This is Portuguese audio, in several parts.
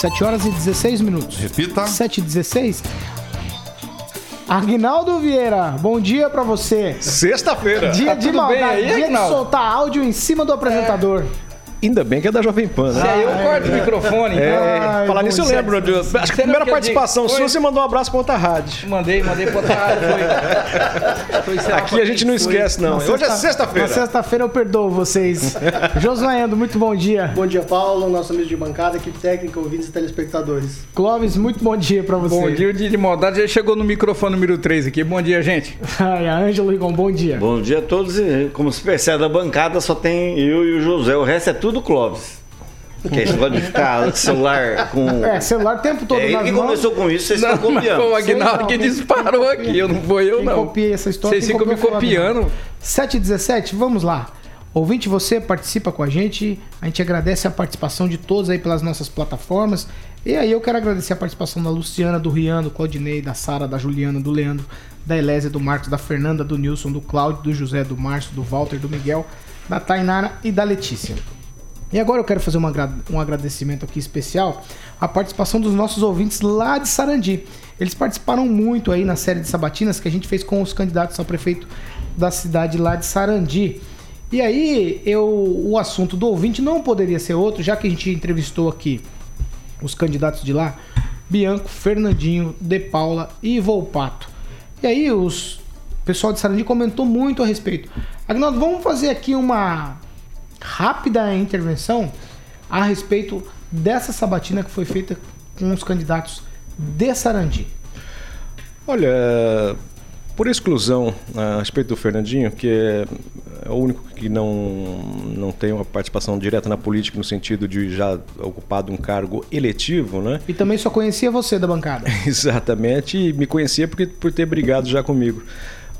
7 horas e 16 minutos. Repita. 7 e 16. Agnaldo Vieira, bom dia pra você. Sexta-feira. Dia Tá de tudo bem maldade, aí, dia de Agnaldo? soltar áudio em cima do apresentador. Ainda bem que é da Jovem Pan, Se né? aí eu corto o microfone, então. É, Ai, falar nisso eu lembro. de- acho que a primeira participação digo? sua, você mandou um abraço pra outra rádio. Mandei, mandei pra outra rádio. Foi, foi Aqui a gente não esquece, não. Hoje é sexta- sexta-feira. Na sexta-feira eu perdoo vocês. Josué Endo, muito bom dia. Bom dia, Paulo, nosso amigo de bancada, equipe técnica, ouvintes e telespectadores. Clóvis, muito bom dia pra você. Bom dia, o dia de maldade já chegou no microfone número 3 aqui. Bom dia, gente. Ai, a Ângelo Rigon, bom dia. Bom dia a todos. E, Como se percebe, da bancada só tem eu e o José. O resto é tudo Clóvis. Que esse negócio de ficar celular com. É, celular o tempo todo É ele que mãos. começou com isso, vocês Não, estão mas foi o copiando. Que disparou aqui. Eu não foi eu, Quem não. copia essa história? Vocês ficam me copiando. 7 e 17, vamos lá. Ouvinte, você participa com a gente. A gente agradece a participação de todos aí pelas nossas plataformas. E aí eu quero agradecer a participação da Luciana, do Rian, do Claudinei, da Sara, da Juliana, do Leandro, da Elésia, do Marcos, da Fernanda, do Nilson, do Cláudio, do José, do Márcio, do Walter, do Miguel, da Tainara e da Letícia. E agora eu quero fazer um agradecimento aqui especial à participação dos nossos ouvintes lá de Sarandi. Eles participaram muito aí na série de sabatinas que a gente fez com os candidatos a prefeito da cidade lá de Sarandi. E aí, eu, o assunto do ouvinte não poderia ser outro, já que a gente entrevistou aqui os candidatos de lá, Bianco, Fernandinho, De Paula e Volpato. E aí os o pessoal de Sarandi comentou muito a respeito. Agnaldo, vamos fazer aqui uma rápida intervenção a respeito dessa sabatina que foi feita com os candidatos de Sarandi. Olha, por exclusão a respeito do Fernandinho, que é o único que não, não tem uma participação direta na política no sentido de já ocupado um cargo eletivo, né? E também só conhecia você da bancada. Exatamente, e me conhecia porque, por ter brigado já comigo.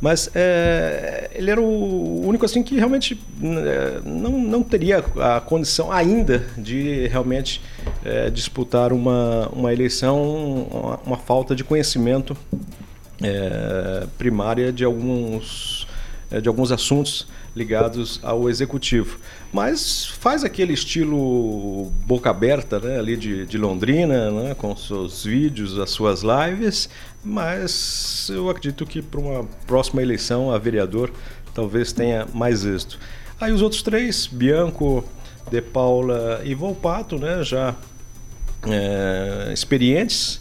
Mas é, ele era o único assim que realmente é, não, não teria a condição ainda de realmente é, disputar uma, uma eleição, uma, uma falta de conhecimento é, primária de alguns, é, de alguns assuntos ligados ao executivo. Mas faz aquele estilo boca aberta né, ali de, de Londrina, né, com seus vídeos, as suas lives, mas eu acredito que para uma próxima eleição a vereador talvez tenha mais êxito. Aí os outros três, Bianco, De Paula e Volpato, né, já é, experientes,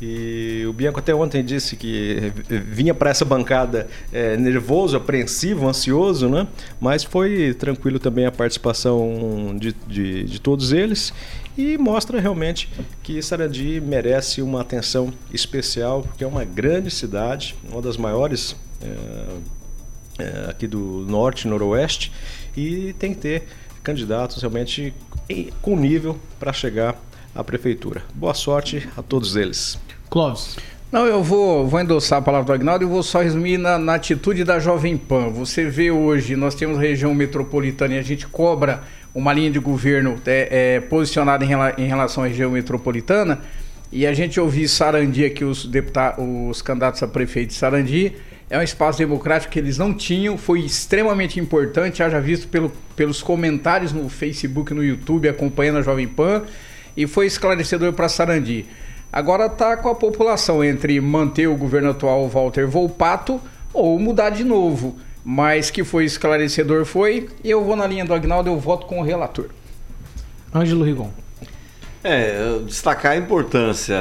e o Bianco até ontem disse que vinha para essa bancada é, nervoso, apreensivo, ansioso, né? Mas foi tranquilo também a participação de, de, de todos eles e mostra realmente que Sarandi merece uma atenção especial, porque é uma grande cidade, uma das maiores é, é, aqui do norte, noroeste, e tem que ter candidatos realmente com nível para chegar à prefeitura. Boa sorte a todos eles. Clóvis. Não, eu vou, vou endossar a palavra do Agnaldo e vou só resumir na, na atitude da Jovem Pan. Você vê hoje, nós temos região metropolitana e a gente cobra uma linha de governo é, é, posicionada em, rela- em relação à região metropolitana. E a gente ouvir Sarandi aqui, os, deputados, os candidatos a prefeito de Sarandi, é um espaço democrático que eles não tinham, foi extremamente importante, haja visto pelo, pelos comentários no Facebook, no YouTube, acompanhando a Jovem Pan, e foi esclarecedor para Sarandi. Agora está com a população entre manter o governo atual Walter Volpato ou mudar de novo. Mas que foi esclarecedor foi. Eu vou na linha do Agnaldo, eu voto com o relator. Ângelo Rigon. É, destacar a importância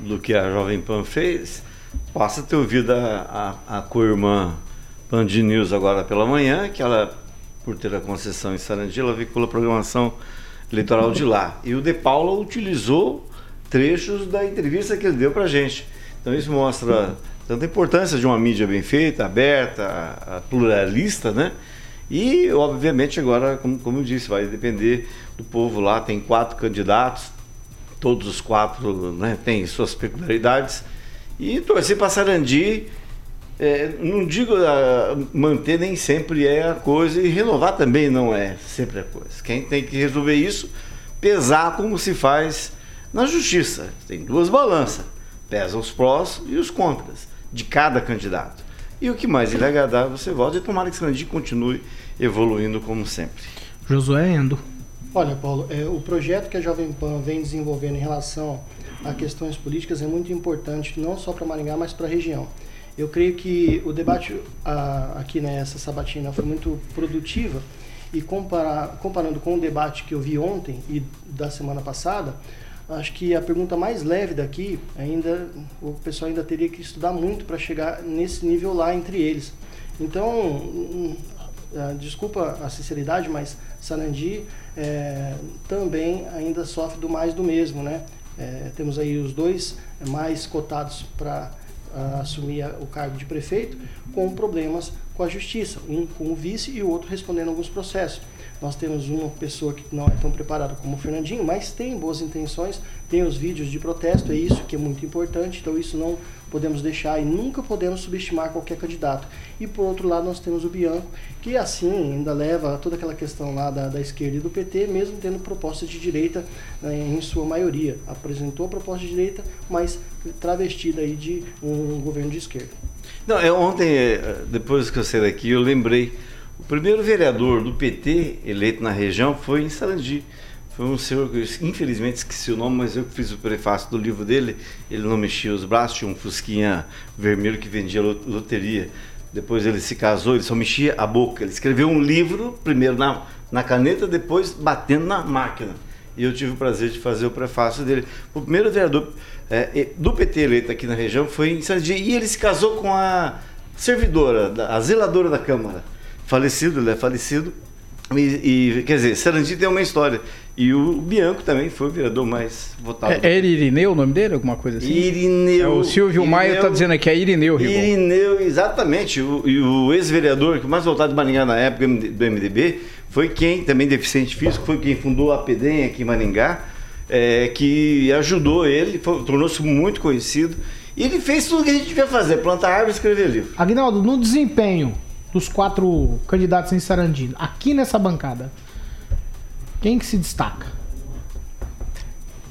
do que a Jovem Pan fez. Passa a ter ouvido a, a, a co-irmã Band News agora pela manhã, que ela, por ter a concessão em Sarandi, ela veicula a programação eleitoral de lá. E o De Paula utilizou trechos da entrevista que ele deu pra gente. Então isso mostra tanta importância de uma mídia bem feita, aberta, pluralista, né? E, obviamente, agora, como, como eu disse, vai depender do povo lá. Tem quatro candidatos, todos os quatro né, têm suas peculiaridades. E torcer para Sarandi, é, não digo ah, manter nem sempre é a coisa, e renovar também não é sempre a coisa. Quem tem que resolver isso, pesar como se faz na justiça. Tem duas balanças, pesa os prós e os contras de cada candidato. E o que mais lhe agradar, você volta e tomara que Sarandi continue evoluindo como sempre. Josué Endo. Olha, Paulo, é, o projeto que a Jovem Pan vem desenvolvendo em relação a questões políticas é muito importante, não só para Maringá, mas para a região. Eu creio que o debate a, aqui nessa sabatina foi muito produtiva e comparar, comparando com o debate que eu vi ontem e da semana passada, acho que a pergunta mais leve daqui ainda o pessoal ainda teria que estudar muito para chegar nesse nível lá entre eles. Então, desculpa a sinceridade, mas Sarandi é, também ainda sofre do mais do mesmo, né? É, temos aí os dois mais cotados para uh, assumir a, o cargo de prefeito, com problemas com a justiça, um com o vice e o outro respondendo alguns processos. Nós temos uma pessoa que não é tão preparada como o Fernandinho, mas tem boas intenções, tem os vídeos de protesto, é isso que é muito importante, então isso não podemos deixar e nunca podemos subestimar qualquer candidato. E por outro lado nós temos o Bianco, que assim ainda leva toda aquela questão lá da, da esquerda e do PT, mesmo tendo propostas de direita né, em sua maioria. Apresentou a proposta de direita, mas travestida aí de um governo de esquerda. Não, é, ontem, é, depois que eu saí daqui, eu lembrei o primeiro vereador do PT eleito na região foi em Sarandi. Foi um senhor que eu infelizmente esqueci o nome, mas eu fiz o prefácio do livro dele. Ele não mexia os braços, tinha um fusquinha vermelho que vendia loteria. Depois ele se casou, ele só mexia a boca. Ele escreveu um livro, primeiro na, na caneta, depois batendo na máquina. E eu tive o prazer de fazer o prefácio dele. O primeiro vereador é, do PT eleito aqui na região foi em Sarandi. E ele se casou com a servidora, a zeladora da Câmara falecido, ele é falecido. E, e, quer dizer, Sarandi tem uma história. E o Bianco também foi o vereador mais votado. É, é Irineu o nome dele? Alguma coisa assim? Irineu. É, o Silvio Irineu, Maia está dizendo aqui, é Irineu, Rigon. Irineu, exatamente. O, e o ex-vereador que mais votado de Maringá na época do MDB foi quem, também deficiente físico, foi quem fundou a PEDEM aqui em Maringá, é, que ajudou ele, tornou-se muito conhecido. E ele fez tudo o que a gente devia fazer, plantar árvore e escrever livro. Agnaldo, no desempenho, dos quatro candidatos em Sarandi, aqui nessa bancada, quem que se destaca?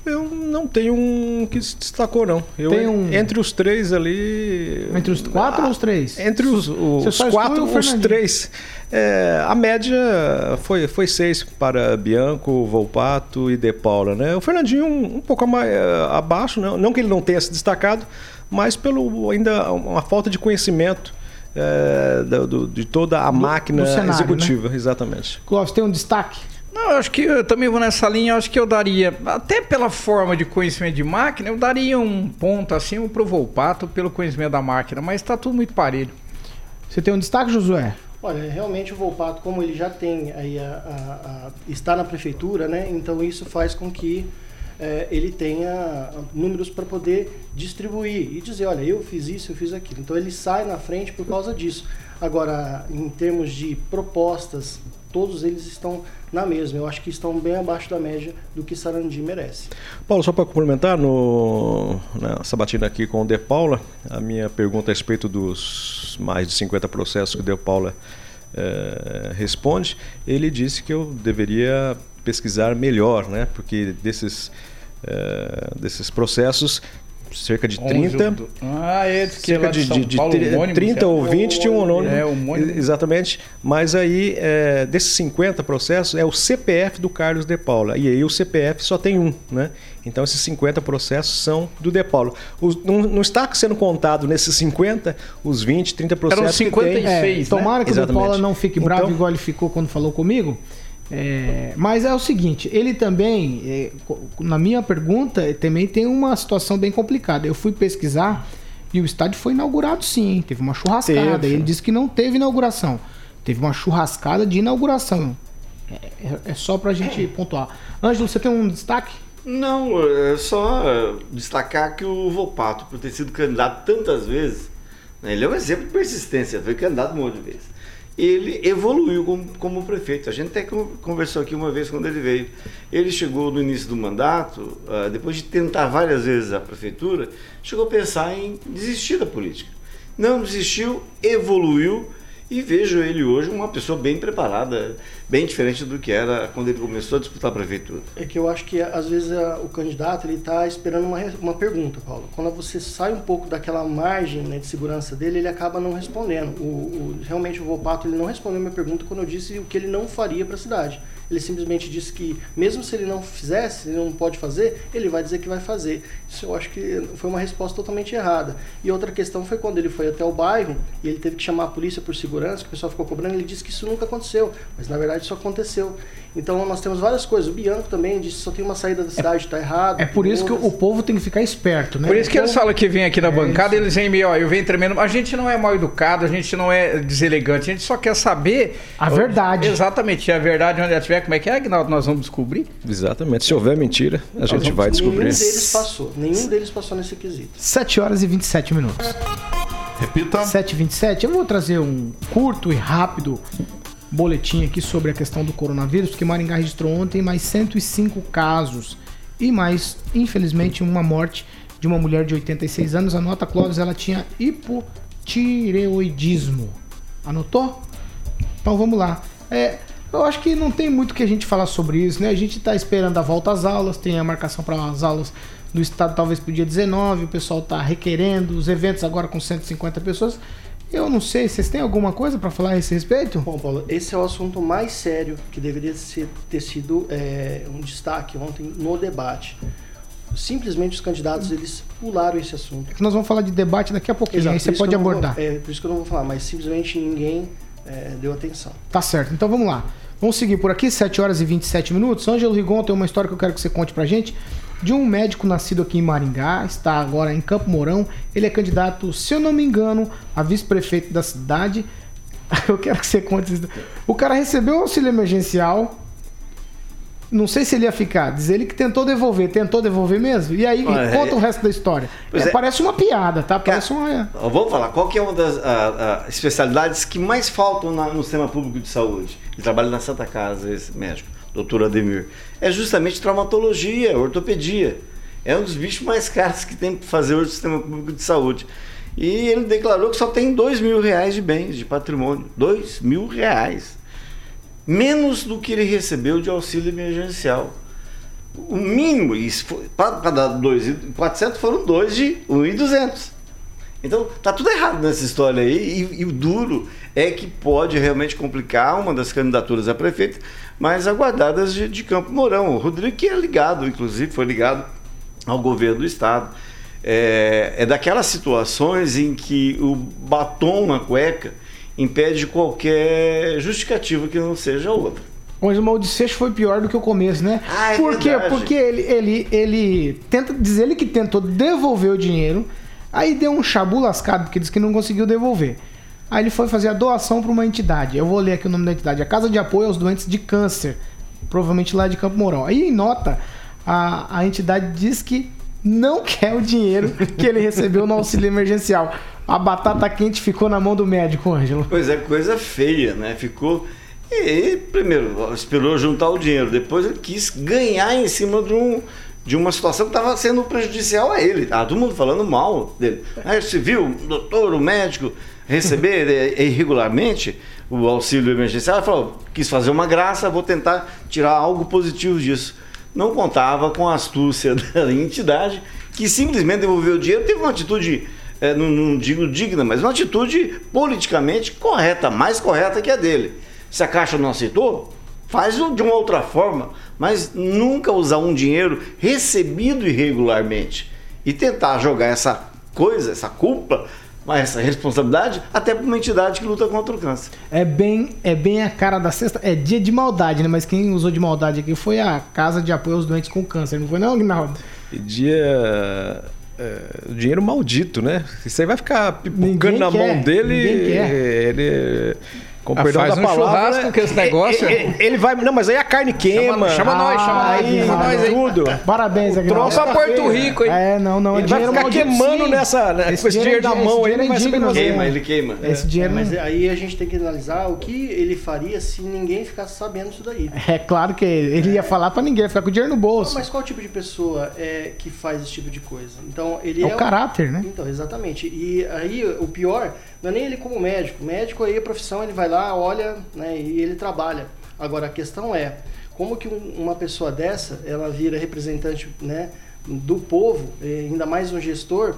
Eu não tenho um que se destacou, não. Eu, um... Entre os três ali. Entre os quatro ah, ou os três? Entre os, os quatro, os três. É, a média foi, foi seis para Bianco, Volpato e De Paula. Né? O Fernandinho um, um pouco mais, uh, abaixo, não, não que ele não tenha se destacado, mas pelo ainda uma falta de conhecimento é, do, de toda a do, máquina do cenário, executiva, né? exatamente. Clóvis, tem um destaque? Não, eu acho que eu também vou nessa linha, eu acho que eu daria, até pela forma de conhecimento de máquina, eu daria um ponto acima pro Volpato pelo conhecimento da máquina, mas está tudo muito parelho. Você tem um destaque, Josué? Olha, realmente o Volpato, como ele já tem aí a, a, a, está na prefeitura, né? Então isso faz com que é, ele tenha números para poder distribuir e dizer, olha, eu fiz isso, eu fiz aquilo. Então ele sai na frente por causa disso. Agora, em termos de propostas, todos eles estão na mesma. Eu acho que estão bem abaixo da média do que Sarandi merece. Paulo, só para complementar no, na sabatina aqui com o De Paula, a minha pergunta a respeito dos mais de 50 processos que o De Paula é, responde, ele disse que eu deveria pesquisar melhor, né? Porque desses, é, desses processos cerca de 30. Ah, é, cerca de, de, de, de homônimo, 30 ou 20 tinha um anônimo. É, homônimo. Exatamente. Mas aí, é, desses 50 processos, é o CPF do Carlos De Paula. E aí o CPF só tem um, né? Então esses 50 processos são do De Paula. Os, não, não, está sendo contado nesses 50 os 20, 30 processos Eram 56, que tem. É, né? Tomara que o De Paula não fique bravo então, igual ele ficou quando falou comigo. É, mas é o seguinte, ele também, é, na minha pergunta, também tem uma situação bem complicada. Eu fui pesquisar e o estádio foi inaugurado sim, teve uma churrascada. Teve. Ele disse que não teve inauguração, teve uma churrascada de inauguração. É, é, é só pra gente pontuar. Ângelo, você tem um destaque? Não, é só destacar que o Volpato, por ter sido candidato tantas vezes, né, ele é um exemplo de persistência, foi candidato um monte de vezes ele evoluiu como, como, prefeito. A gente até conversou aqui uma vez quando ele veio. Ele chegou no início do mandato, uh, depois de tentar várias vezes a prefeitura, chegou a pensar em desistir da política. Não desistiu, evoluiu e vejo ele hoje uma pessoa bem preparada, bem diferente do que era quando ele começou a disputar a prefeitura. É que eu acho que às vezes a, o candidato ele está esperando uma, uma pergunta, Paulo. Quando você sai um pouco daquela margem né, de segurança dele, ele acaba não respondendo. O, o, realmente o Volpato ele não respondeu a minha pergunta quando eu disse o que ele não faria para a cidade. Ele simplesmente disse que, mesmo se ele não fizesse, ele não pode fazer, ele vai dizer que vai fazer. Isso eu acho que foi uma resposta totalmente errada. E outra questão foi quando ele foi até o bairro e ele teve que chamar a polícia por segurança, que o pessoal ficou cobrando, ele disse que isso nunca aconteceu, mas na verdade isso aconteceu. Então nós temos várias coisas. O Bianco também disse que só tem uma saída da cidade, está errado. É por isso que o povo tem que ficar esperto, né? Por isso que O eles povo- falam que vem aqui na É bancada, isso. eles vêm meio, ó, eu venho tremendo. A gente não é mal educado, a gente não é deselegante, a gente só quer saber A verdade. Exatamente, a verdade onde ela estiver, como é que é, Agnaldo? Nós vamos descobrir. Exatamente. Se houver mentira, a gente vai descobrir. Nenhum deles passou. Nenhum deles passou nesse quesito. 7 horas e 27 minutos. Repita. 7 e 27 Eu vou trazer um curto e rápido boletim aqui sobre a questão do coronavírus, porque Maringá registrou ontem mais 105 casos e mais, infelizmente, uma morte de uma mulher de 86 anos. A nota Clóvis, ela tinha hipotireoidismo. Anotou? Então vamos lá. É, eu acho que não tem muito que a gente falar sobre isso, né? A gente tá esperando a volta às aulas, tem a marcação para as aulas do estado talvez pro dia 19, o pessoal tá requerendo os eventos agora com 150 pessoas. Eu não sei, vocês têm alguma coisa para falar a esse respeito? Bom, Paulo, esse é o assunto mais sério que deveria ser, ter sido é, um destaque ontem no debate. Simplesmente os candidatos eles pularam esse assunto. Nós vamos falar de debate daqui a pouquinho, Exato, aí você pode não vou- abordar. é, por isso que eu não vou falar, mas simplesmente ninguém é, deu atenção. Tá certo, então vamos lá. Vamos seguir por aqui, 7 horas e 27 minutos. Ângelo Rigon tem uma história que eu quero que você conte pra gente. De um médico nascido aqui em Maringá, está agora em Campo Mourão. Ele é candidato, se eu não me engano, a vice-prefeito da cidade. Eu quero que você conte isso. O cara recebeu o auxílio emergencial. Não sei se ele ia ficar. Diz ele que tentou devolver. Tentou devolver mesmo? E aí, Olha, conta é- o resto da história. É, é. Parece uma piada, tá? Parece uma. Vamos falar, qual que é uma das ah, ah, especialidades que mais faltam na- no sistema público de saúde? Ele trabalha na Santa Casa, esse médico, doutor Ademir. É justamente traumatologia, ortopedia. É um dos bichos mais caros que tem para fazer hoje no sistema público de saúde. E ele declarou que só tem dois mil reais de bens, de patrimônio. Dois mil reais. Menos do que ele recebeu de auxílio emergencial. O mínimo, para dar 2,400 foram dois de 1,200. Então, tá tudo errado nessa história aí. E, e o duro é que pode realmente complicar uma das candidaturas a prefeito mais aguardadas de, de Campo Mourão. O Rodrigo, que é ligado, inclusive, foi ligado ao governo do Estado. É, é daquelas situações em que o batom na cueca impede qualquer justificativa que não seja outra. Mas o desfecho foi pior do que o começo, né? Ah, é Por quê? verdade. Porque ele, ele, ele tenta diz ele que tentou devolver o dinheiro, aí deu um chabu lascado porque disse que não conseguiu devolver. Aí ele foi fazer a doação para uma entidade. Eu vou ler aqui o nome da entidade: a Casa de Apoio aos Doentes de Câncer, provavelmente lá de Campo Mourão. Aí em nota a, a entidade diz que não quer o dinheiro que ele recebeu no auxílio emergencial. A batata quente ficou na mão do médico, Ângelo. Pois é, coisa feia, né? Ficou. E primeiro, esperou juntar o dinheiro, depois ele quis ganhar em cima de, um, de uma situação que estava sendo prejudicial a ele. Ah, todo mundo falando mal dele. Aí você viu o doutor, o médico, receber irregularmente o auxílio emergencial. Falou: quis fazer uma graça, vou tentar tirar algo positivo disso. Não contava com a astúcia da entidade, que simplesmente devolveu o dinheiro, teve uma atitude é, não, não digo digna, mas uma atitude politicamente correta, mais correta que a dele. Se a Caixa não aceitou, faz de uma outra forma, mas nunca usar um dinheiro recebido irregularmente e tentar jogar essa coisa, essa culpa, essa responsabilidade até para uma entidade que luta contra o câncer. É bem, é bem a cara da sexta. É dia de maldade, né? Mas quem usou de maldade aqui foi a Casa de Apoio aos Doentes com Câncer, não foi não, Aguinaldo? E dia. é, dinheiro maldito, né? Isso aí vai ficar pipocando na quer, mão dele. ninguém quer. Ele. Com Ah, perdão faz da um palavra. churrasco com esse negócio. Ele, ele vai. Não, mas aí a carne queima. chama nós, chama nós, aí, chama nós aí. tudo. Parabéns, Aguinaldo. troço Pra Porto Rico, hein? É, não, não. é Ele vai ficar maldito, queimando sim. nessa- né, com esse dinheiro na é- mão aí, não vai é saber fazer. Queima, né? ele queima. Esse dinheiro Mas aí a gente tem que analisar o que ele faria se ninguém ficasse sabendo isso daí. É claro que ele ia falar pra ninguém, ia ficar com o dinheiro no bolso. Mas qual tipo de pessoa é que faz esse tipo de coisa? Então ele É é, o caráter, né? Então, exatamente. E aí o pior não é nem ele como médico. Médico aí a profissão ele vai lá, olha, né, e ele trabalha. Agora a questão é como que um- uma pessoa dessa ela vira representante, né, do povo, eh, ainda mais um gestor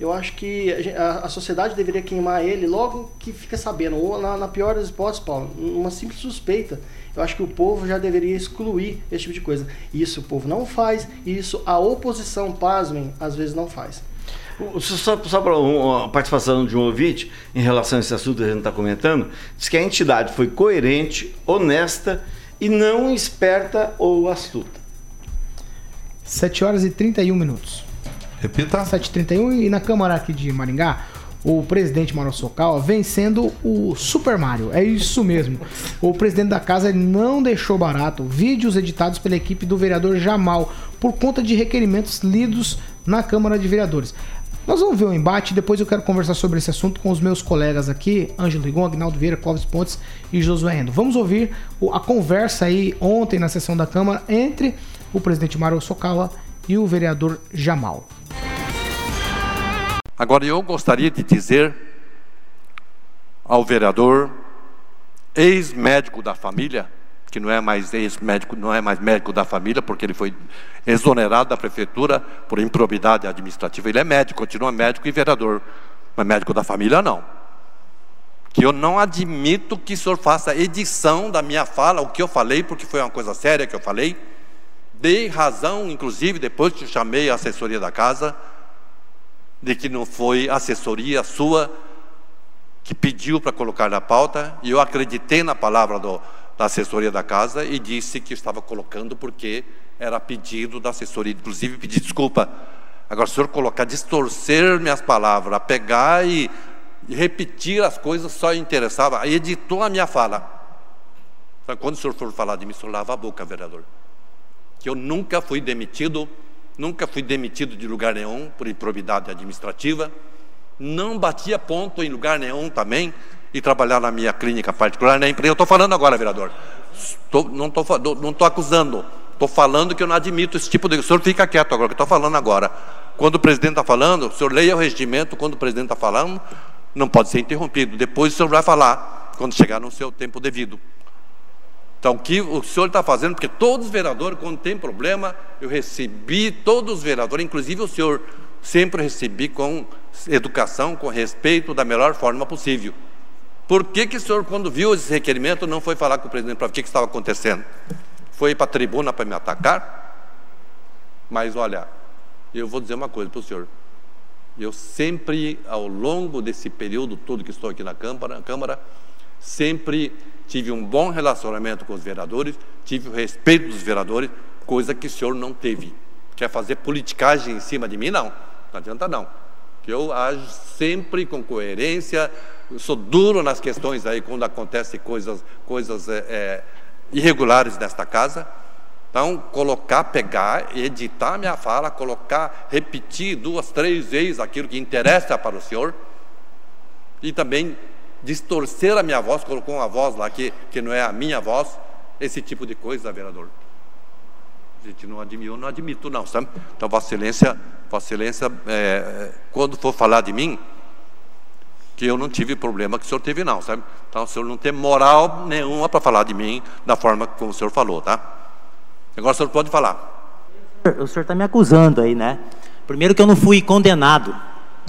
eu acho que a, a, sociedade deveria queimar ele logo que fica sabendo, ou na, na pior das hipóteses, Paulo, uma simples suspeita. Eu acho que o povo já deveria excluir esse tipo de coisa. Isso o povo não faz, e isso a oposição, pasmem, às vezes não faz. Só, só para uma participação de um ouvinte em relação a esse assunto que a gente está comentando, diz que a entidade foi coerente, honesta e não esperta ou astuta. 7 horas e 31 minutos. Repita. 7h31 e na Câmara aqui de Maringá, o presidente Mauro Socal vem sendo o Super Mario. É isso mesmo. O presidente da casa não deixou barato vídeos editados pela equipe do vereador Jamal por conta de requerimentos lidos na Câmara de Vereadores. Nós vamos ver o embate, depois eu quero conversar sobre esse assunto com os meus colegas aqui, Ângelo Rigon, Agnaldo Vieira, Clóvis Pontes e Josué Endo. Vamos ouvir a conversa aí ontem na sessão da Câmara entre o presidente Mário Sokawa e o vereador Jamal. Agora eu gostaria de dizer ao vereador, ex-médico da família, que não é mais ex-médico, não é mais médico da família, porque ele foi exonerado da prefeitura por improbidade administrativa. Ele é médico, continua médico e vereador, mas médico da família não. Que eu não admito que o senhor faça edição da minha fala, o que eu falei, porque foi uma coisa séria que eu falei. Dei razão, inclusive, depois que chamei a assessoria da casa, de que não foi assessoria sua que pediu para colocar na pauta, e eu acreditei na palavra do, da assessoria da casa e disse que estava colocando porque era pedido da assessoria, inclusive pedi desculpa. Agora, o senhor colocar, distorcer minhas palavras, pegar e, repetir as coisas só interessava, editou a minha fala. Então, quando o senhor for falar de mim, o senhor lava a boca, vereador. Que eu nunca fui demitido, nunca fui demitido de lugar nenhum por improbidade administrativa, não batia ponto em lugar nenhum também, e trabalhar na minha clínica particular, na empresa. Eu estou falando agora, vereador. Tô, não estou não tô acusando. Estou falando que eu não admito esse tipo de. O senhor fica quieto agora, que estou falando agora. Quando o presidente está falando, o senhor leia o regimento, quando o presidente está falando, não pode ser interrompido. Depois o senhor vai falar, quando chegar no seu tempo devido. Então, o que o senhor está fazendo, porque todos os vereadores, quando tem problema, eu recebi, todos os vereadores, inclusive o senhor, sempre recebi com educação, com respeito, da melhor forma possível. Por que, que o senhor, quando viu esse requerimento, não foi falar com o presidente para ver o que, que estava acontecendo? Foi para a tribuna para me atacar? Mas olha, eu vou dizer uma coisa para o senhor. Eu sempre, ao longo desse período todo que estou aqui na Câmara, Câmara, sempre tive um bom relacionamento com os vereadores, tive o respeito dos vereadores, coisa que o senhor não teve. Quer fazer politicagem em cima de mim? Não, não adianta não. Que eu ajo sempre com coerência, eu sou duro nas questões aí quando acontecem coisas, coisas é, é, irregulares nesta casa. Então, colocar, pegar, editar minha fala, colocar, repetir duas, três vezes aquilo que interessa para o senhor. E também distorcer a minha voz, colocou uma voz lá que, que não é a minha voz, esse tipo de coisa, vereador. A gente não admite, eu não admito não, sabe? Então, Vossa Excelência, Vossa Excelência, é, quando for falar de mim, que eu não tive problema que o senhor teve, não, sabe? Então o senhor não tem moral nenhuma para falar de mim da forma como o senhor falou, tá? Agora o senhor pode falar. O senhor está me acusando aí, né? Primeiro que eu não fui condenado,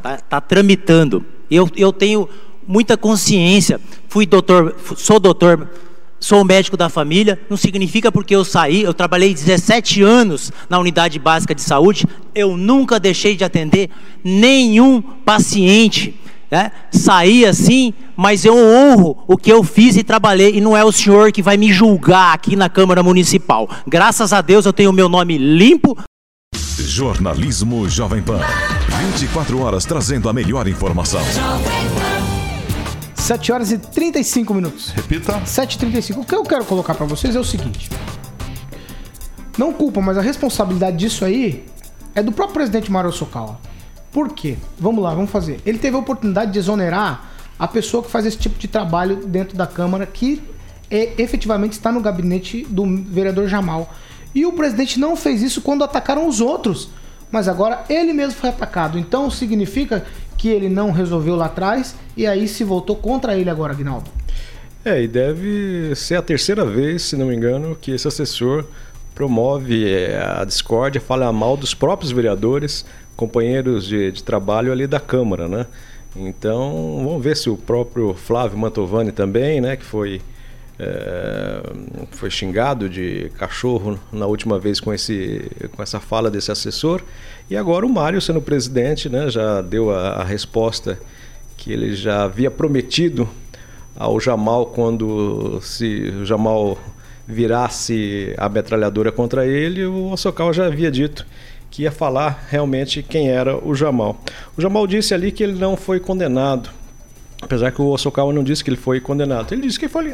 tá, tá tramitando. Eu, eu tenho muita consciência. Fui doutor, sou doutor, sou médico da família. Não significa porque eu saí, eu trabalhei 17 anos na unidade básica de saúde, eu nunca deixei de atender nenhum paciente né? Saí assim, mas eu honro o que eu fiz e trabalhei, e não é o senhor que vai me julgar aqui na Câmara Municipal. Graças a Deus eu tenho o meu nome limpo. Jornalismo Jovem Pan. 24 horas trazendo a melhor informação. 7 horas e 35 minutos. Repita. 7h35. O que eu quero colocar para vocês é o seguinte. Não culpa, mas a responsabilidade disso aí é do próprio presidente Mário Sokawa. Por quê? Vamos lá, vamos fazer. Ele teve a oportunidade de exonerar a pessoa que faz esse tipo de trabalho dentro da Câmara, que é, efetivamente está no gabinete do vereador Jamal. E o presidente não fez isso quando atacaram os outros. Mas agora ele mesmo foi atacado. Então significa que ele não resolveu lá atrás e aí se voltou contra ele agora, Agnaldo. É, e deve ser a terceira vez, se não me engano, que esse assessor promove é, a discórdia, fala mal dos próprios vereadores, companheiros de, de trabalho ali da Câmara, né? Então, vamos ver se o próprio Flávio Mantovani também, né, que foi é, foi xingado de cachorro na última vez com, esse, com essa fala desse assessor. E agora o Mário, sendo presidente, né, já deu a, a resposta que ele já havia prometido ao Jamal quando se o Jamal virasse a metralhadora contra ele, o Ossocal já havia dito que ia falar realmente quem era o Jamal. O Jamal disse ali que ele não foi condenado, apesar que o Ossocal não disse que ele foi condenado. Ele disse que foi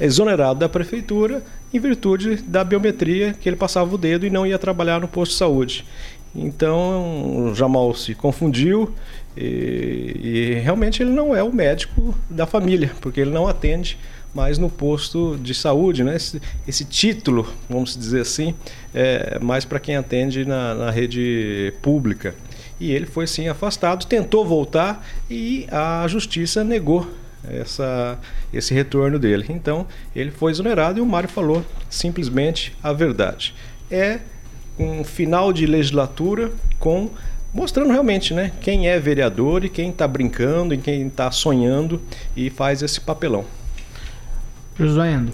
exonerado da prefeitura em virtude da biometria que ele passava o dedo e não ia trabalhar no posto de saúde. Então, o Jamal se confundiu e, e realmente ele não é o médico da família, porque ele não atende mais no posto de saúde, né? Esse, esse título, vamos dizer assim, é mais para quem atende na, na, rede pública. E ele foi sim afastado, tentou voltar e a justiça negou essa, esse retorno dele. Então ele foi exonerado e o Mário falou simplesmente a verdade. É um final de legislatura com mostrando realmente né, quem é vereador e quem está brincando e quem está sonhando e faz esse papelão. Josuendo.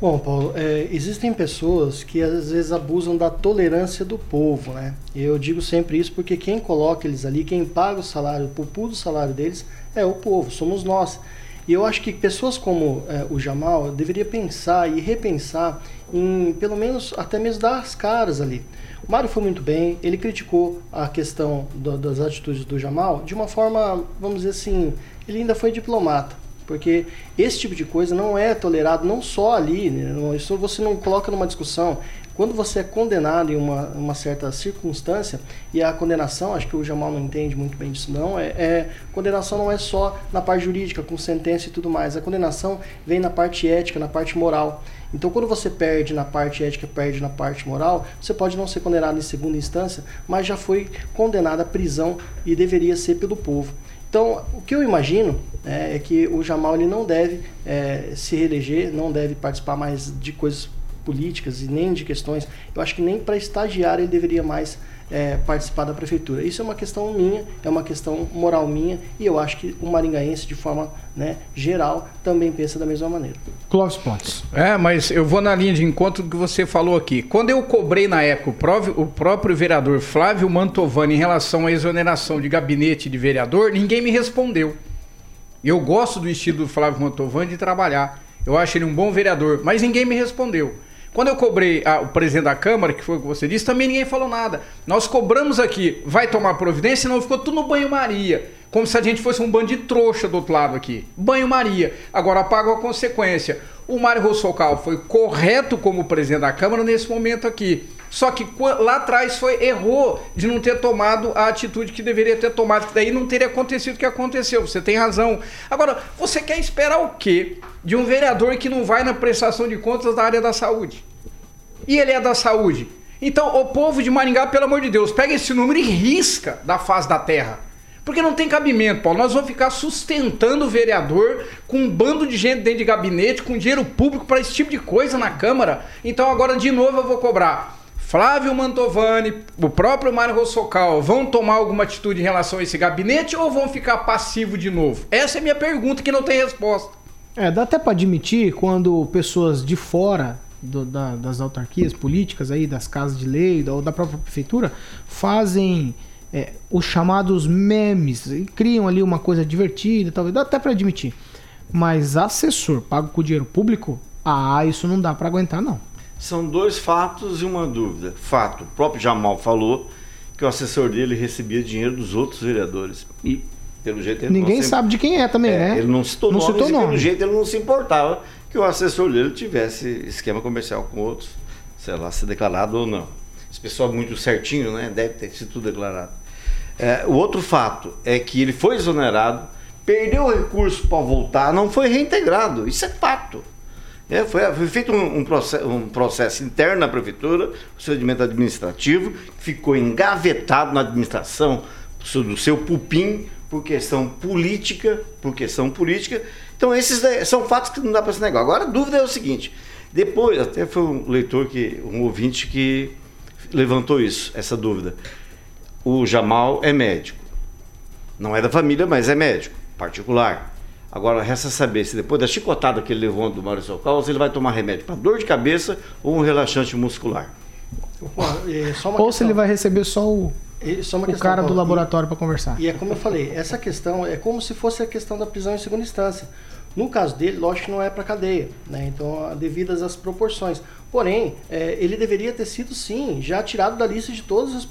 Bom, Paulo, é, existem pessoas que às vezes abusam da tolerância do povo, né? Eu digo sempre isso porque quem coloca eles ali, quem paga o salário, o pupu do salário deles, é o povo, somos nós. E eu acho que pessoas como é, o Jamal deveria pensar e repensar em, pelo menos, até mesmo dar as caras ali. O Mário foi muito bem, ele criticou a questão do, das atitudes do Jamal de uma forma, vamos dizer assim, ele ainda foi diplomata. Porque esse tipo de coisa não é tolerado não só ali, né? isso você não coloca numa discussão. Quando você é condenado em uma, uma certa circunstância, e a condenação, acho que o Jamal não entende muito bem disso não, é, é, condenação não é só na parte jurídica, com sentença e tudo mais. A condenação vem na parte ética, na parte moral. Então, quando você perde na parte ética, perde na parte moral, você pode não ser condenado em segunda instância, mas já foi condenado à prisão e deveria ser pelo povo. Então, o que eu imagino é, é que o Jamal ele não deve é, se reeleger, não deve participar mais de coisas políticas e nem de questões. Eu acho que nem para estagiário ele deveria mais é, participar da prefeitura. Isso é uma questão minha, é uma questão moral minha e eu acho que o maringaense, de forma né, geral, também pensa da mesma maneira. Clóvis Pontes. É, mas eu vou na linha de encontro do que você falou aqui. Quando eu cobrei na época o próprio, o próprio vereador Flávio Mantovani em relação à exoneração de gabinete de vereador, ninguém me respondeu. Eu gosto do estilo do Flávio Mantovani de trabalhar. Eu acho ele um bom vereador, mas ninguém me respondeu. Quando eu cobrei a, o presidente da Câmara, que foi o que você disse, também ninguém falou nada. Nós cobramos aqui, vai tomar providência, não ficou tudo no banho-maria. Como se a gente fosse um bando de trouxa do outro lado aqui. Banho-maria. Agora paga a consequência. O Mário Rossocal foi correto como presidente da Câmara nesse momento aqui. Só que lá atrás foi errou de não ter tomado a atitude que deveria ter tomado, que daí não teria acontecido o que aconteceu. Você tem razão. Agora, você quer esperar o quê de um vereador que não vai na prestação de contas da área da saúde? E ele é da saúde. Então, o povo de Maringá, pelo amor de Deus, pega esse número e risca da face da terra. Porque não tem cabimento, Paulo. Nós vamos ficar sustentando o vereador com um bando de gente dentro de gabinete, com dinheiro público para esse tipo de coisa na Câmara. Então agora de novo eu vou cobrar. Flávio Mantovani, o próprio Mário Rossocal vão tomar alguma atitude em relação a esse gabinete ou vão ficar passivo de novo? Essa é a minha pergunta que não tem resposta. É, dá até para admitir quando pessoas de fora do, da, das autarquias políticas aí, das casas de lei ou da própria prefeitura, fazem é, os chamados memes e criam ali uma coisa divertida, talvez dá até para admitir. Mas assessor pago com dinheiro público, ah, isso não dá para aguentar não. São dois fatos e uma dúvida. Fato, o próprio Jamal falou que o assessor dele recebia dinheiro dos outros vereadores. E, pelo jeito, ele Ninguém se... sabe de quem é também, é, né? Ele não citou não nomes citou nome. pelo jeito, ele não se importava que o assessor dele tivesse esquema comercial com outros, sei lá, se declarado ou não. Esse pessoal é muito certinho, né? Deve ter sido tudo declarado. É, o outro fato é que ele foi exonerado, perdeu o recurso para voltar, não foi reintegrado. Isso é fato. É, foi, foi, feito um, um, processo, um, processo, interno na prefeitura, procedimento administrativo, ficou engavetado na administração do seu pupim por questão política, por questão política. Então esses são fatos que não dá para se negar. Agora a dúvida é o seguinte: Depois, até foi um leitor que, um ouvinte que levantou isso, essa dúvida. O Jamal é médico. Não é da família, mas é médico, particular. Agora, resta saber se depois da chicotada que ele levou do Maurício Caos, ele vai tomar remédio para dor de cabeça ou um relaxante muscular. ou se ele vai receber só o, só o cara do laboratório para conversar. E é como eu falei, essa questão é como se fosse a questão da prisão em segunda instância. No caso dele, lógico que não é para cadeia, né? então devidas às proporções. Porém, é, ele deveria ter sido sim já tirado da lista de todos os,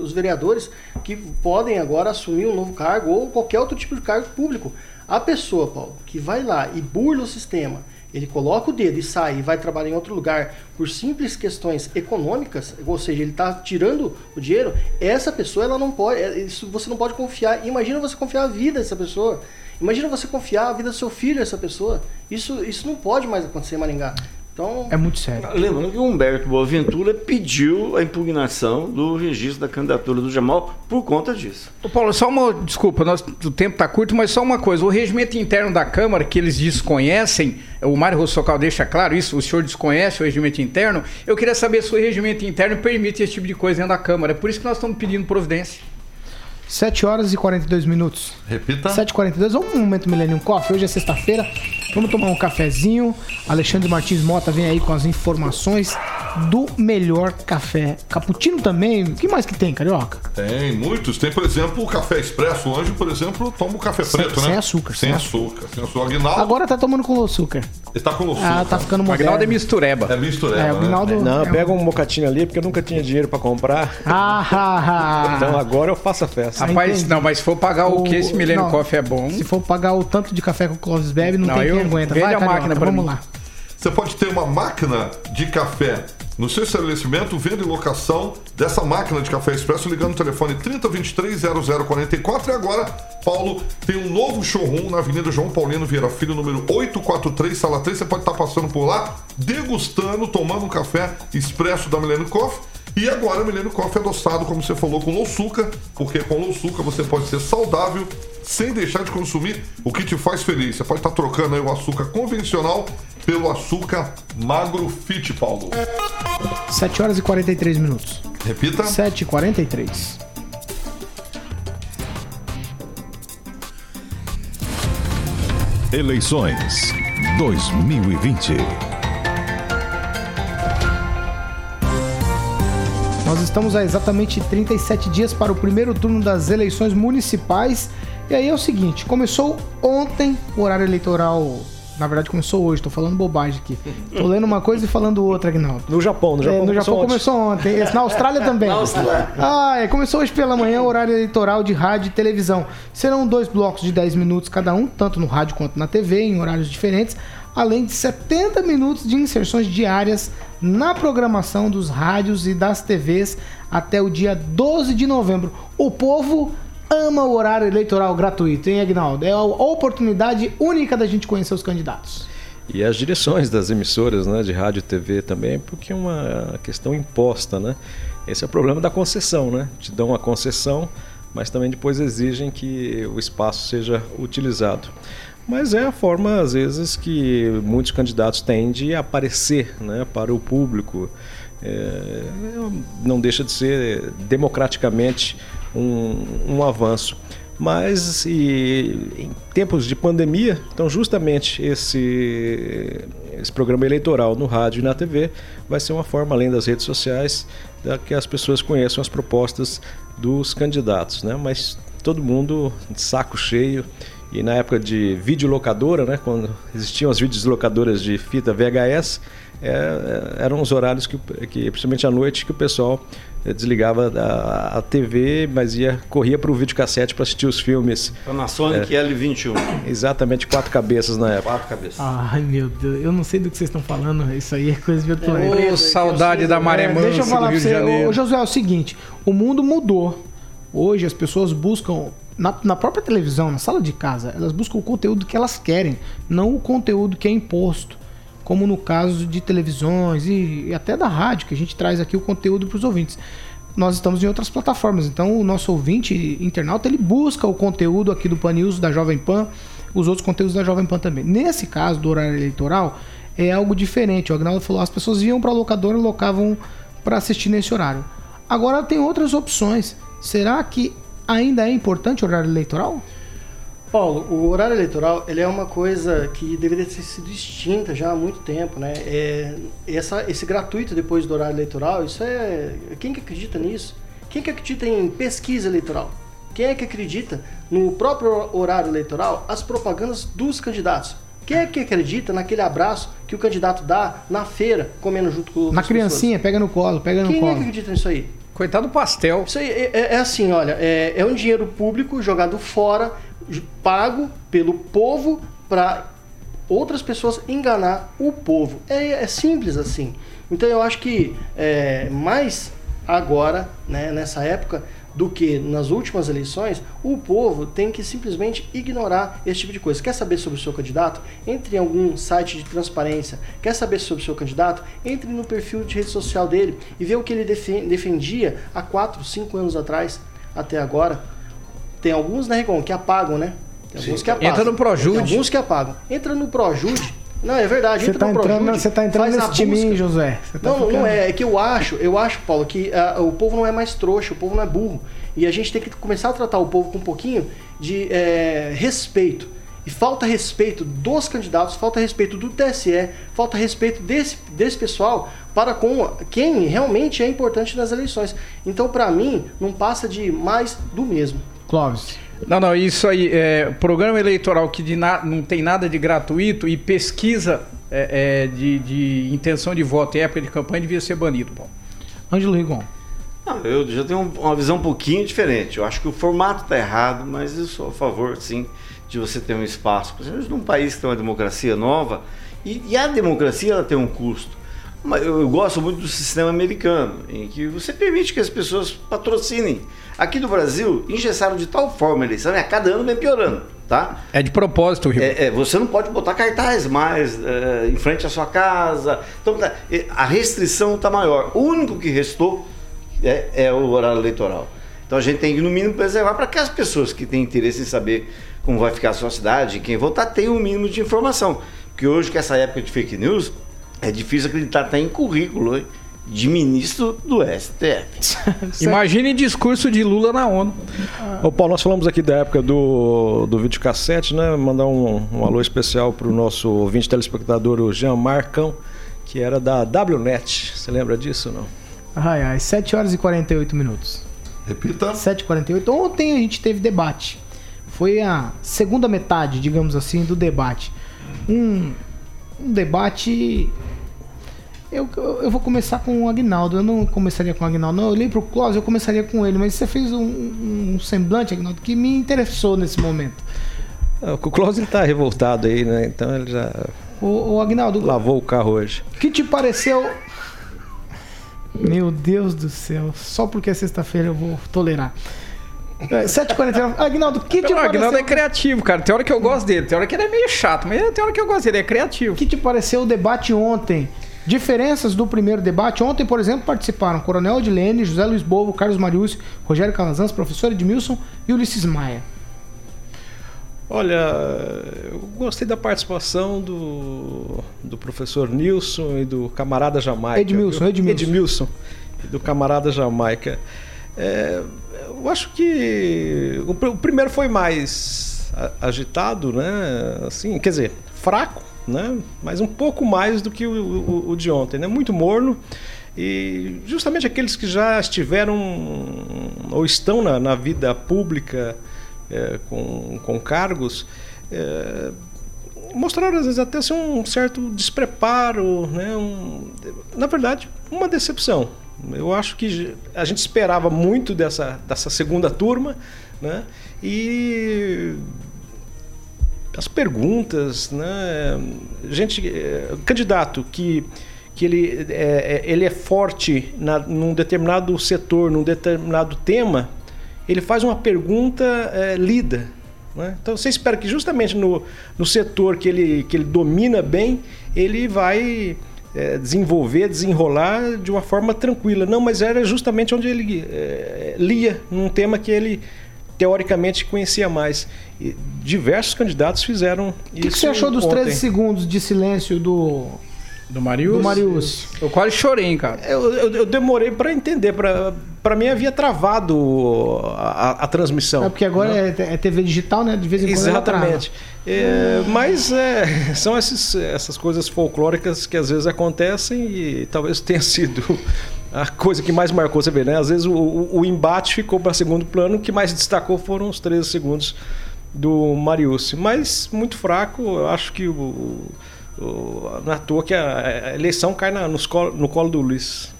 os, vereadores que podem agora assumir um novo cargo ou qualquer outro tipo de cargo público. A pessoa, Paulo, que vai lá e burla o sistema, ele coloca o dedo e sai e vai trabalhar em outro lugar por simples questões econômicas, ou seja, ele está tirando o dinheiro, essa pessoa ela não pode, é, isso você não pode confiar. Imagina você confiar a vida dessa pessoa. Imagina você confiar a vida do seu filho a essa pessoa. Isso, isso não pode mais acontecer em Maringá. Então, é muito sério. Lembrando que o Humberto Boaventura pediu a impugnação do registro da candidatura do Jamal por conta disso. Ô Paulo, só uma. Desculpa, nós, o tempo está curto, mas só uma coisa. O regimento interno da Câmara, que eles desconhecem, o Mário Rossocal deixa claro isso, o senhor desconhece o regimento interno. Eu queria saber se o regimento interno permite esse tipo de coisa dentro da Câmara. É por isso que nós estamos pedindo providência. 7 horas e 42 minutos. Repita. 7h42. Vamos um momento Millennium Coffee. Hoje é sexta-feira. Vamos tomar um cafezinho. Alexandre Martins Mota vem aí com as informações do melhor café. Cappuccino também. O que mais que tem, Carioca? Tem muitos. Tem, por exemplo, o café expresso. O Anjo, por exemplo, toma o café sem, preto, sem né? Açúcar, sem, sem açúcar. açúcar. Sem açúcar. Aguinaldo... Agora tá tomando com açúcar. Ele tá com açúcar. Ah, tá ficando moderno. Aguinaldo é mistureba. É mistureba, é, o Aguinaldo... né? Não, pega um mocatinho ali, porque eu nunca tinha dinheiro para comprar. Ah, ah, ah. Então agora eu faço a festa. Rapaz, não, mas se for pagar o, o que esse Milênio Coffee é bom... Se for pagar o tanto de café que o Clóvis bebe, não, não tem quem aguenta. Vai, a máquina pra vamos mim. lá. Você pode ter uma máquina de café no seu estabelecimento, venda e locação dessa máquina de café expresso ligando no telefone 3023-0044. E agora, Paulo, tem um novo showroom na Avenida João Paulino Vieira Filho, número 843, sala 3. Você pode estar passando por lá, degustando, tomando um café expresso da Milênio Coffee. E agora, Milênio Coffee é adoçado, como você falou, com louçuca, porque com louçuca você pode ser saudável sem deixar de consumir o que te faz feliz. Você pode estar trocando aí o açúcar convencional pelo açúcar magro fit, Paulo. 7 horas e 43 minutos. Repita. 7 e 43. Eleições 2020. Nós estamos há exatamente 37 dias para o primeiro turno das eleições municipais. E aí é o seguinte: começou ontem o horário eleitoral na verdade começou hoje, tô falando bobagem aqui. Tô lendo uma coisa e falando outra, Agnaldo. No Japão, no Japão. É, no Japão começou ontem. ontem. Na Austrália também. Na Austrália. Ah, é, começou hoje pela manhã o horário eleitoral de rádio e televisão. Serão dois blocos de 10 minutos cada um, tanto no rádio quanto na TV, em horários diferentes, além de 70 minutos de inserções diárias na programação dos rádios e das TVs até o dia 12 de novembro. O povo ama o horário eleitoral gratuito, hein, Agnaldo? É a oportunidade única da gente conhecer os candidatos. E as direções das emissoras né, de rádio e TV também, porque é uma questão imposta, né? Esse é o problema da concessão, né? Te dão uma concessão, mas também depois exigem que o espaço seja utilizado. Mas é a forma, às vezes, que muitos candidatos têm de aparecer né, para o público. É, não deixa de ser democraticamente um, um avanço. Mas em tempos de pandemia, então justamente esse, esse programa eleitoral no rádio e na TV vai ser uma forma, além das redes sociais, da que as pessoas conheçam as propostas dos candidatos. Né? Mas todo mundo de saco cheio. E na época de videolocadora, né, quando existiam as videolocadoras de fita VHS, é, é, eram os horários que, que, principalmente à noite, que o pessoal eh, desligava a, a TV, mas ia corria para o videocassete para assistir os filmes. Panasonic é, L21. Exatamente, quatro cabeças na época. Quatro cabeças. Ai, meu Deus, eu não sei do que vocês estão falando, isso aí é coisa virtual. É, saudade da maré é, Deixa eu falar para você, ô, José, é o seguinte, o mundo mudou. Hoje as pessoas buscam na, na, própria televisão, na sala de casa, elas buscam o conteúdo que elas querem, não o conteúdo que é imposto como no caso de televisões e, e até da rádio, que a gente traz aqui o conteúdo para os ouvintes. Nós estamos em outras plataformas, então o nosso ouvinte internauta ele busca o conteúdo aqui do Pan News, da Jovem Pan, os outros conteúdos da Jovem Pan também. Nesse caso do horário eleitoral, é algo diferente. O Agnaldo falou, as pessoas iam para a locadora e locavam para assistir nesse horário. Agora tem outras opções. Será que ainda é importante o horário eleitoral? Paulo, o horário eleitoral ele é uma coisa que deveria ter sido extinta já há muito tempo, né? É, essa, esse gratuito depois do horário eleitoral, isso é quem que acredita nisso? Quem que acredita em pesquisa eleitoral? Quem é que acredita no próprio horário eleitoral as propagandas dos candidatos? Quem é que acredita naquele abraço que o candidato dá na feira, comendo junto com Na criancinha, pessoas? pega no colo, pega no Quem colo. Quem é que acredita nisso aí? Coitado do pastel. Isso aí é, é, é assim, olha, é, é um dinheiro público jogado fora pago pelo povo para outras pessoas enganar o povo. É, é, simples assim. Então eu acho que é, mais agora, né, nessa época, do que nas últimas eleições, o povo tem que simplesmente ignorar esse tipo de coisa. Quer saber sobre o seu candidato? Entre em algum site de transparência. Quer saber sobre o seu candidato? Entre no perfil de rede social dele e vê o que ele defendia há 4, 5 anos atrás até agora. Tem alguns, né, Rigon, que apagam, né? Tem alguns que apagam. Entra no Projude. Tem alguns que apagam. Entra no Projude. Não, é verdade. Você tá, entrando, você tá entrando nesse time, José. Tá não, ficando... não é. É que eu acho, eu acho, Paulo, que uh, o povo não é mais trouxa, o povo não é burro. E a gente tem que começar a tratar o povo com um pouquinho de é, respeito. E falta respeito dos candidatos, falta respeito do TSE, falta respeito desse, desse pessoal para com quem realmente é importante nas eleições. Então, para mim, não passa de mais do mesmo. Clóvis. Não, não, isso aí, é, programa eleitoral que de na, não tem nada de gratuito e pesquisa é, é, de, de, intenção de voto em época de campanha devia ser banido, Paulo. Ângelo Rigon. Não, eu já tenho uma visão um pouquinho diferente. Eu acho que o formato está errado, mas eu sou a favor, sim, de você ter um espaço. Por exemplo, num país que tem uma democracia nova, e, e a democracia ela tem um custo. Eu gosto muito do sistema americano, em que você permite que as pessoas patrocinem. Aqui no Brasil, engessaram de tal forma a eleição, a cada ano vem piorando, tá? É de propósito, Rio. É, é, você não pode botar cartaz mais é, em frente à sua casa. Então, tá, a restrição está maior. O único que restou é, é o horário eleitoral. Então a gente tem que, no mínimo, preservar para que as pessoas que têm interesse em saber como vai ficar a sua cidade, quem votar, tenham o um mínimo de informação. Porque hoje, com essa época de fake news, é difícil acreditar até em currículo hein? de ministro do STF. Imagine discurso de Lula na ONU. Ô Paulo, nós falamos aqui da época do, do videocassete, né? Mandar um, um alô especial para o nosso ouvinte telespectador, o Jean Marcão, que era da WNET. Você lembra disso ou não? Ai, ai, 7 horas e 48 minutos. Repita. 7h48. Ontem a gente teve debate. Foi a segunda metade, digamos assim, do debate. Um, um debate eu, eu vou começar com o Agnaldo. Eu não começaria com o Agnaldo, não. Eu olhei pro Clóvis, eu começaria com ele. Mas você fez um, um semblante, Agnaldo, que me interessou nesse momento. É, o Clóvis ele tá revoltado aí, né? Então ele já. O, o Agnaldo. Lavou o carro hoje. O que te pareceu. Meu Deus do céu. Só porque é sexta-feira eu vou tolerar. 7h49. É, Agnaldo, o que te o pareceu? Agnaldo é criativo, cara. Tem hora que eu gosto dele, tem hora que ele é meio chato, mas tem hora que eu gosto dele, é criativo. O que te pareceu o debate ontem Diferenças do primeiro debate. Ontem, por exemplo, participaram Coronel Odilene, José Luiz Bovo, Carlos Marius, Rogério Calazans, professor Edmilson e Ulisses Maia. Olha, eu gostei da participação do, do professor Nilson e do camarada Jamaica. Edmilson, Edmilson. Edmilson e do camarada Jamaica. É, eu acho que o, o primeiro foi mais agitado, né? Assim, quer dizer, fraco né? mas um pouco mais do que o, o, o de ontem, né? muito morno. E justamente aqueles que já estiveram ou estão na, na vida pública é, com, com cargos é, mostraram às vezes até assim, um certo despreparo, né? Um, na verdade, uma decepção. Eu acho que a gente esperava muito dessa, dessa segunda turma, né? E as perguntas, né? Gente, é, candidato que que ele é, é, ele é forte na, num determinado setor, num determinado tema, ele faz uma pergunta é, lida. Né? Então você espera que justamente no, no setor que ele, que ele domina bem, ele vai é, desenvolver, desenrolar de uma forma tranquila. Não, mas era justamente onde ele é, lia, num tema que ele teoricamente conhecia mais. E diversos candidatos fizeram O isso. que, que você achou dos ontem. 13 segundos de silêncio do, Do Marius? do Marius? Eu quase chorei, hein, cara. Eu, eu- eu demorei para entender. Para mim havia travado a, a- transmissão. É porque agora é, é TV digital, né? De vez em quando. Exatamente. É, mas é, são esses- essas coisas folclóricas que às vezes acontecem e talvez tenha sido a coisa que mais marcou. Você vê, né? Às vezes o, o- embate ficou para segundo plano, o que mais destacou foram os 13 segundos do Mariucci. Mas muito fraco, eu acho que o, o, à toa que a, eleição cai na- nos no colo do Luiz.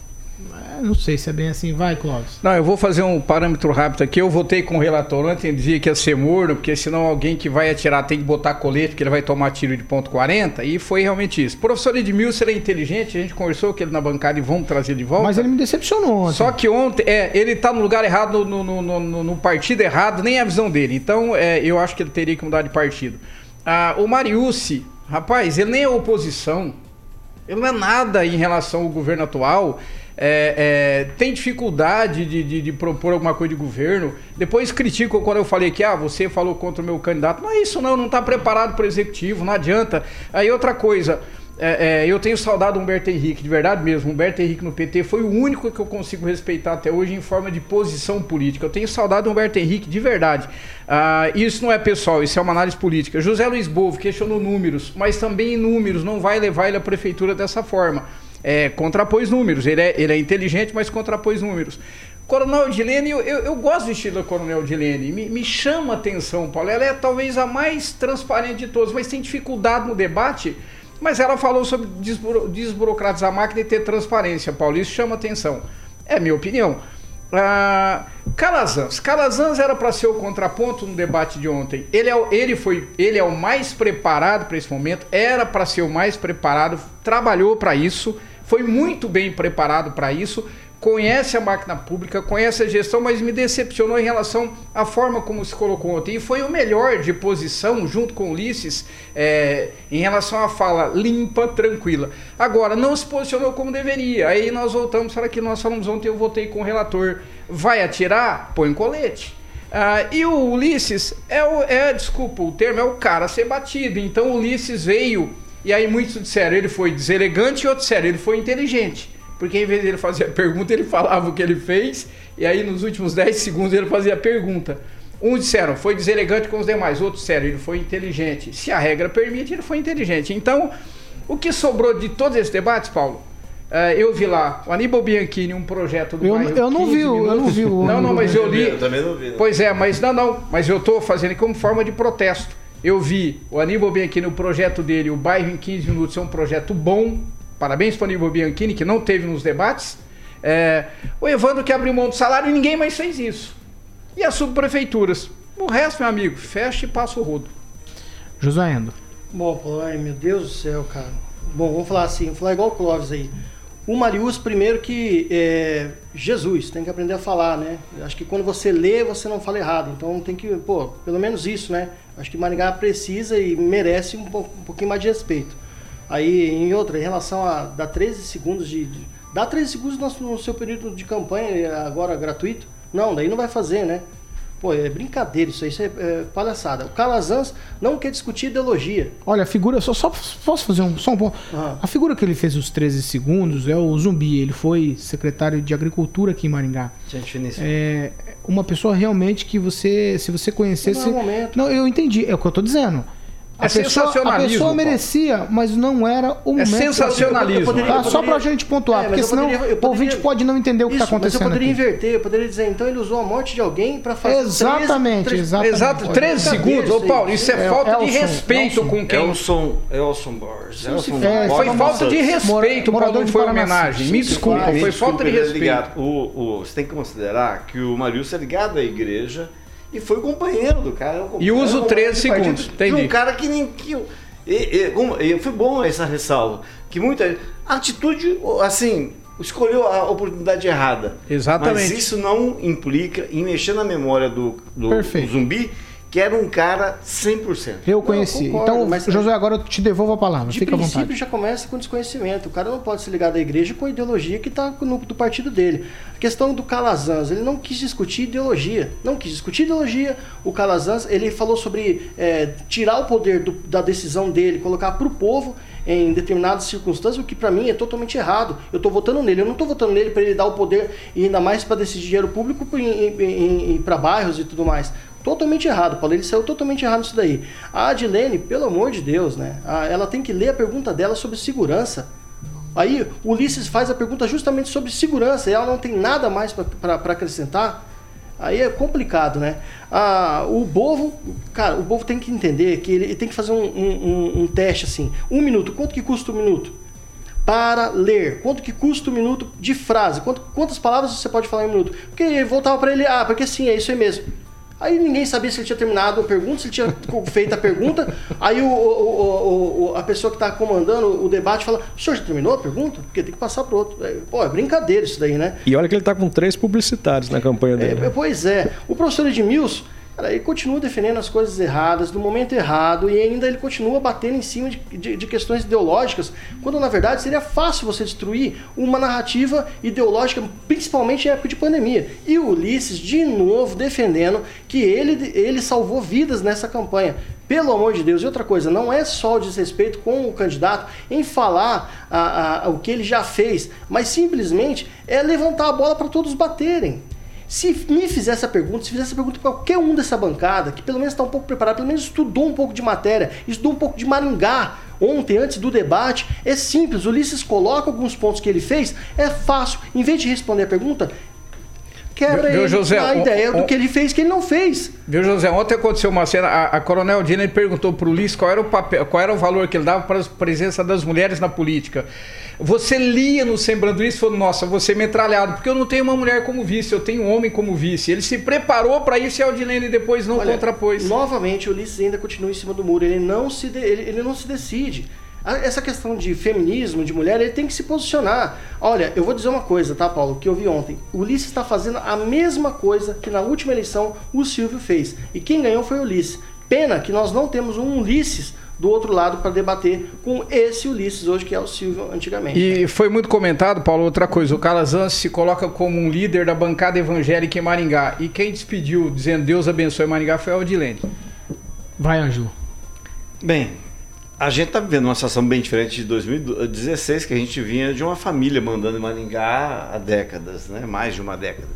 É, não sei se é bem assim. Vai, Clóvis. Não, eu vou fazer um parâmetro rápido aqui. Eu votei com o relator ontem, dizia que ia ser morno, porque senão alguém que vai atirar tem que botar colete, porque ele vai tomar tiro de ponto 40, e foi realmente isso. O professor Edmilson é inteligente, a gente conversou com ele na bancada e vamos trazer de volta. Mas ele me decepcionou ontem. Só que ontem, é, ele tá no lugar errado, no, no, no- no- partido errado, nem a visão dele. Então, é, eu acho que ele teria que mudar de partido. Ah, o Mariucci, rapaz, ele nem é oposição. Ele não é nada em relação ao governo atual. É, é, tem dificuldade de, de- de propor alguma coisa de governo. Depois criticam quando eu falei que ah, você falou contra o meu candidato. Não é isso, não, não está preparado para o executivo, não adianta. Aí outra coisa. é, é, eu tenho saudade do Humberto Henrique, de verdade mesmo. Humberto Henrique no PT foi o único que eu consigo respeitar até hoje em forma de posição política. Eu tenho saudade do Humberto Henrique, de verdade. Ah, isso não é pessoal, isso é uma análise política. José Luiz Bovo questionou números, mas também em números não vai levar ele à prefeitura dessa forma. É, contrapôs números, ele é, ele é inteligente, mas contrapôs números. Coronel Dilene, eu, eu, gosto do estilo da Coronel Dilene, me, me chama a atenção, Paulo. Ela é talvez a mais transparente de todos, mas tem dificuldade no debate. Mas ela falou sobre desburo- desburocratizar a máquina e ter transparência, Paulo. Isso chama atenção. É minha opinião. Ah, Calazans. Calazans era para ser o contraponto no debate de ontem. Ele é, ele foi, ele é o mais preparado para esse momento, era para ser o mais preparado, trabalhou para isso, foi muito bem preparado para isso, conhece a máquina pública, conhece a gestão, mas me decepcionou em relação à forma como se colocou ontem. E foi o melhor de posição, junto com o Ulisses, é, em relação à fala limpa, tranquila. Agora, não se posicionou como deveria. Aí nós voltamos para que nós falamos ontem, eu votei com o relator. Vai atirar? Põe colete. Ah, e o Ulisses é, o, é, desculpa, o termo é o cara ser batido. Então o Ulisses veio, e aí muitos disseram, ele foi deselegante, e outros disseram, ele foi inteligente. Porque em vez de ele fazer a pergunta, ele falava o que ele fez, e aí nos últimos 10 segundos ele fazia a pergunta. Uns disseram, foi deselegante com os demais, outros disseram, ele foi inteligente. Se a regra permite, ele foi inteligente. Então, o que sobrou de todos esses debates, Paulo? eh, eu vi lá o Aníbal Bianchini, um projeto do Eu- bairro eu não 15 vi o- eu não minutos. vi o Não, não, mas eu li. Eu também não vi. né? Pois é, mas não, não. Mas eu estou fazendo como forma de protesto. Eu vi o Aníbal Bianchini, o projeto dele, o bairro em 15 minutos, é um projeto bom. Parabéns para o Aníbal Bianchini, que não teve nos debates. É, o Evandro que abriu mão do salário e ninguém mais fez isso. E as subprefeituras? O resto, meu amigo, fecha e passa o rodo. Josué Endo. Bom, Paulo, ai meu Deus do céu, cara. Bom, vamos falar assim, vamos falar igual o Clóvis aí. O Marius, primeiro que é Jesus, tem que aprender a falar, né? Acho que quando você lê, você não fala errado. Então tem que, pô, pelo menos isso, né? Acho que Maringá precisa e merece um, pouco- um pouquinho mais de respeito. Aí, em outra, em relação a dar 13 segundos de. de dá 13 segundos no, no seu período de campanha, agora gratuito. Não, daí não vai fazer, né? Pô, é brincadeira isso aí, isso é, é palhaçada. O Calazans não quer discutir ideologia. Olha, a figura, só, só posso fazer um, só um ponto. Ah. A figura que ele fez os 13 segundos é o Zumbi. Ele foi secretário de Agricultura aqui em Maringá. Gente finíssima. É uma pessoa realmente que você, se você conhecesse. Não é o momento. Não, eu entendi, é o que eu tô dizendo. A É pessoa, a sensacionalismo, pessoa Paulo. merecia, mas não era o momento. sensacionalismo. Poderia- Tá, só poderia- pra gente pontuar, É, porque senão poderia- eu o ouvinte poderia- pode não entender o que Isso, tá acontecendo Mas eu poderia aqui. inverter, eu poderia dizer, então ele usou a morte de alguém pra fazer. Exatamente, 13, exatamente. Exato, Olha, 13 segundos. Ô, Paulo, isso é, É, falta de Elson, respeito Elson. com quem. Elson, Elson Borges. Elson É, Foi Elson falta de Mora- respeito, Paulo, morador não de foi homenagem. Me desculpa, foi falta de é respeito. você tem que considerar que o Marius é ligado à igreja e foi companheiro do cara. um E usa o companheiro 13 de partido segundos, De entendi. um cara que nem. Que, e, e, foi bom essa ressalva. Que muita. Atitude, assim, escolheu a oportunidade errada. Exatamente. Mas isso não implica em mexer na memória do, do zumbi que era um cara 100%. Eu conheci. concordo, então, mas- Josué, agora eu te devolvo a palavra. De Fica à princípio vontade. já começa com desconhecimento. O cara não pode se ligar da igreja com a ideologia que está no do partido dele. A questão do Calazans, ele não quis discutir ideologia. Não quis discutir ideologia. O Calazans, ele falou sobre é, tirar o poder do- da decisão dele, colocar para o povo em determinadas circunstâncias, o que para mim é totalmente errado. Eu estou votando nele. Eu não estou votando nele para ele dar o poder e ainda mais para decidir dinheiro público para bairros e tudo mais. Totalmente errado, Paulo. Ele saiu totalmente errado nisso daí. A Adilene, pelo amor de Deus, né? Ela tem que ler a pergunta dela sobre segurança. Aí Ulisses faz a pergunta justamente sobre segurança e ela não tem nada mais para acrescentar. Aí é complicado, né? Ah, o Bovo, cara, o Bovo tem que entender que ele, tem que fazer um, um- um- teste assim. Um minuto, quanto que custa um minuto? Para ler, quanto que custa um minuto de frase? Quanto- quantas palavras você pode falar em um minuto? Porque voltava para ele, ah, porque sim, é isso aí mesmo. Aí ninguém sabia se ele tinha terminado a pergunta, se ele tinha feito a pergunta. Aí o, o- o- a pessoa que está comandando o debate fala: o senhor já terminou a pergunta? Porque tem que passar para outro. É, Pô, é brincadeira isso daí, né? E olha que ele tá com três publicitários na campanha dele. É, pois é. O professor Edmilson, cara, ele continua defendendo as coisas erradas, no momento errado, e ainda ele continua batendo em cima de, de- de questões ideológicas, quando na verdade seria fácil você destruir uma narrativa ideológica, principalmente em época de pandemia. E o Ulisses, de novo, defendendo que ele, ele salvou vidas nessa campanha. Pelo amor de Deus, e outra coisa, não é só o desrespeito com o candidato em falar a- a- o que ele já fez, mas simplesmente é levantar a bola para todos baterem. Se me fizesse a pergunta, se fizesse a pergunta para qualquer um dessa bancada, que pelo menos está um pouco preparado, pelo menos estudou um pouco de matéria, estudou um pouco de Maringá ontem, antes do debate, é simples. O Ulisses coloca alguns pontos que ele fez, é fácil. Em vez de responder a pergunta, quebra Viu, ele José, a ideia do que ele fez, que ele não fez. Viu, José? Ontem aconteceu uma cena. A, a Coronel Dina perguntou para o Ulisses qual era o papel, qual era o valor que ele dava para a presença das mulheres na política. Você lia no semblante do Ulisses e falou: Nossa, você metralhado, porque eu não tenho uma mulher como vice, eu tenho um homem como vice. Ele se preparou para isso e a Aldilene depois não Olha, contrapôs. Novamente, o Ulisses ainda continua em cima do muro. Ele não se, de- ele, ele não se decide. Essa questão de feminismo, de mulher, ele tem que se posicionar. Olha, eu vou dizer uma coisa, tá, Paulo, que eu vi ontem. O Ulisses está fazendo a mesma coisa que na última eleição o Silvio fez. E quem ganhou foi o Ulisses. Pena que nós não temos um Ulisses do outro lado para debater com esse Ulisses hoje, que é o Silvio antigamente. E foi muito comentado, Paulo, outra coisa. O Calazans se coloca como um líder da bancada evangélica em Maringá. E quem despediu dizendo Deus abençoe Maringá foi a Aldilene. Vai, Ângelo. Bem, a gente está vivendo uma situação bem diferente de 2016, que a gente vinha de uma família mandando em Maringá há décadas, né? mais de uma década.